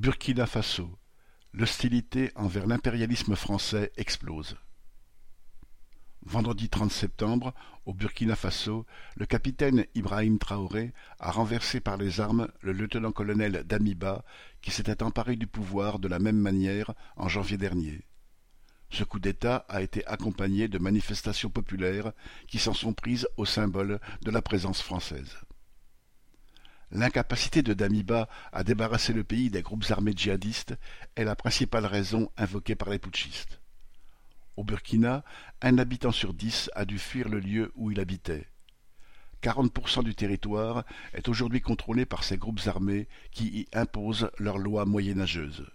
Burkina Faso: L'hostilité envers l'impérialisme français explose. Vendredi 30 septembre, au Burkina Faso, le capitaine Ibrahim Traoré a renversé par les armes le lieutenant-colonel Damiba qui s'était emparé du pouvoir de la même manière en janvier dernier. Ce coup d'État a été accompagné de manifestations populaires qui s'en sont prises au symbole de la présence française. L'incapacité de Damiba à débarrasser le pays des groupes armés djihadistes est la principale raison invoquée par les putschistes. Au Burkina, un habitant sur dix a dû fuir le lieu où il habitait. 40% du territoire est aujourd'hui contrôlé par ces groupes armés qui y imposent leurs lois moyenâgeuses.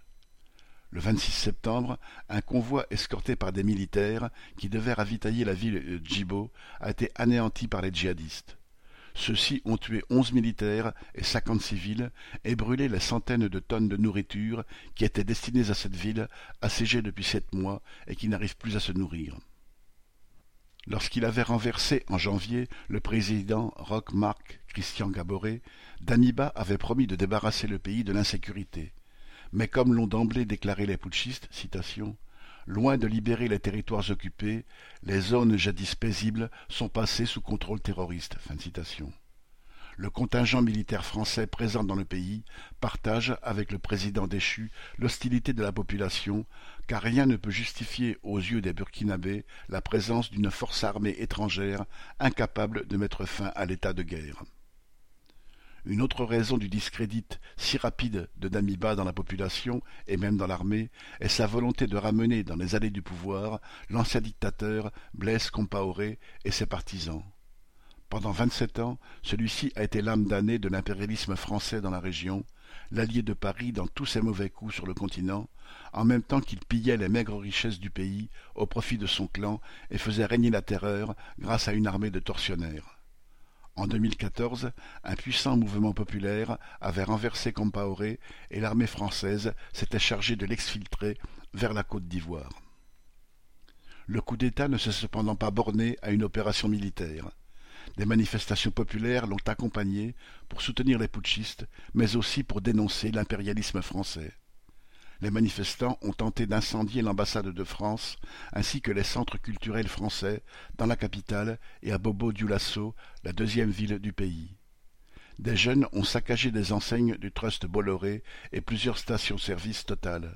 Le 26 septembre, un convoi escorté par des militaires qui devaient ravitailler la ville de Djibo a été anéanti par les djihadistes. Ceux-ci ont tué onze militaires et cinquante civils et brûlé les centaines de tonnes de nourriture qui étaient destinées à cette ville assiégée depuis sept mois et qui n'arrive plus à se nourrir. Lorsqu'il avait renversé en janvier le président Roch Marc Christian Gaboré, Damiba avait promis de débarrasser le pays de l'insécurité. Mais comme l'ont d'emblée déclaré les putschistes, citation, Loin de libérer les territoires occupés, les zones jadis paisibles sont passées sous contrôle terroriste. Le contingent militaire français présent dans le pays partage avec le président déchu l'hostilité de la population, car rien ne peut justifier aux yeux des Burkinabés la présence d'une force armée étrangère incapable de mettre fin à l'état de guerre. Une autre raison du discrédit si rapide de Damiba dans la population et même dans l'armée est sa volonté de ramener dans les allées du pouvoir l'ancien dictateur Blaise Compaoré et ses partisans. Pendant vingt-sept ans, celui-ci a été l'âme damnée de l'impérialisme français dans la région, l'allié de Paris dans tous ses mauvais coups sur le continent, en même temps qu'il pillait les maigres richesses du pays au profit de son clan et faisait régner la terreur grâce à une armée de tortionnaires. En 2014, un puissant mouvement populaire avait renversé Compaoré et l'armée française s'était chargée de l'exfiltrer vers la Côte d'Ivoire. Le coup d'État ne s'est cependant pas borné à une opération militaire. Des manifestations populaires l'ont accompagné pour soutenir les putschistes, mais aussi pour dénoncer l'impérialisme français les manifestants ont tenté d'incendier l'ambassade de France ainsi que les centres culturels français dans la capitale et à Bobo-Dioulasso, la deuxième ville du pays. Des jeunes ont saccagé des enseignes du Trust Bolloré et plusieurs stations-service Total.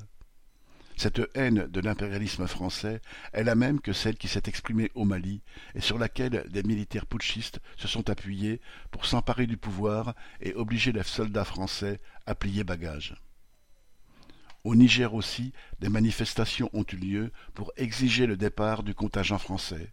Cette haine de l'impérialisme français est la même que celle qui s'est exprimée au Mali et sur laquelle des militaires putschistes se sont appuyés pour s'emparer du pouvoir et obliger les soldats français à plier bagages. Au Niger aussi, des manifestations ont eu lieu pour exiger le départ du contingent français.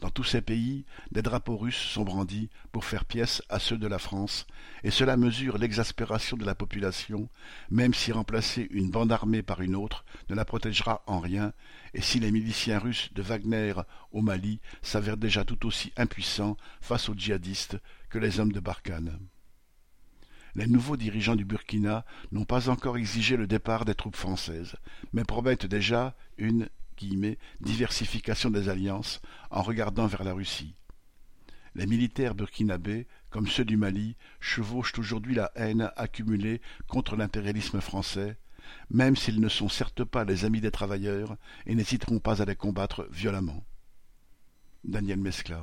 Dans tous ces pays, des drapeaux russes sont brandis pour faire pièce à ceux de la France, et cela mesure l'exaspération de la population, même si remplacer une bande armée par une autre ne la protégera en rien, et si les miliciens russes de Wagner au Mali s'avèrent déjà tout aussi impuissants face aux djihadistes que les hommes de Barkhane les nouveaux dirigeants du Burkina n'ont pas encore exigé le départ des troupes françaises, mais promettent déjà une diversification des alliances en regardant vers la Russie. Les militaires burkinabés, comme ceux du Mali, chevauchent aujourd'hui la haine accumulée contre l'impérialisme français, même s'ils ne sont certes pas les amis des travailleurs et n'hésiteront pas à les combattre violemment. Daniel Mescla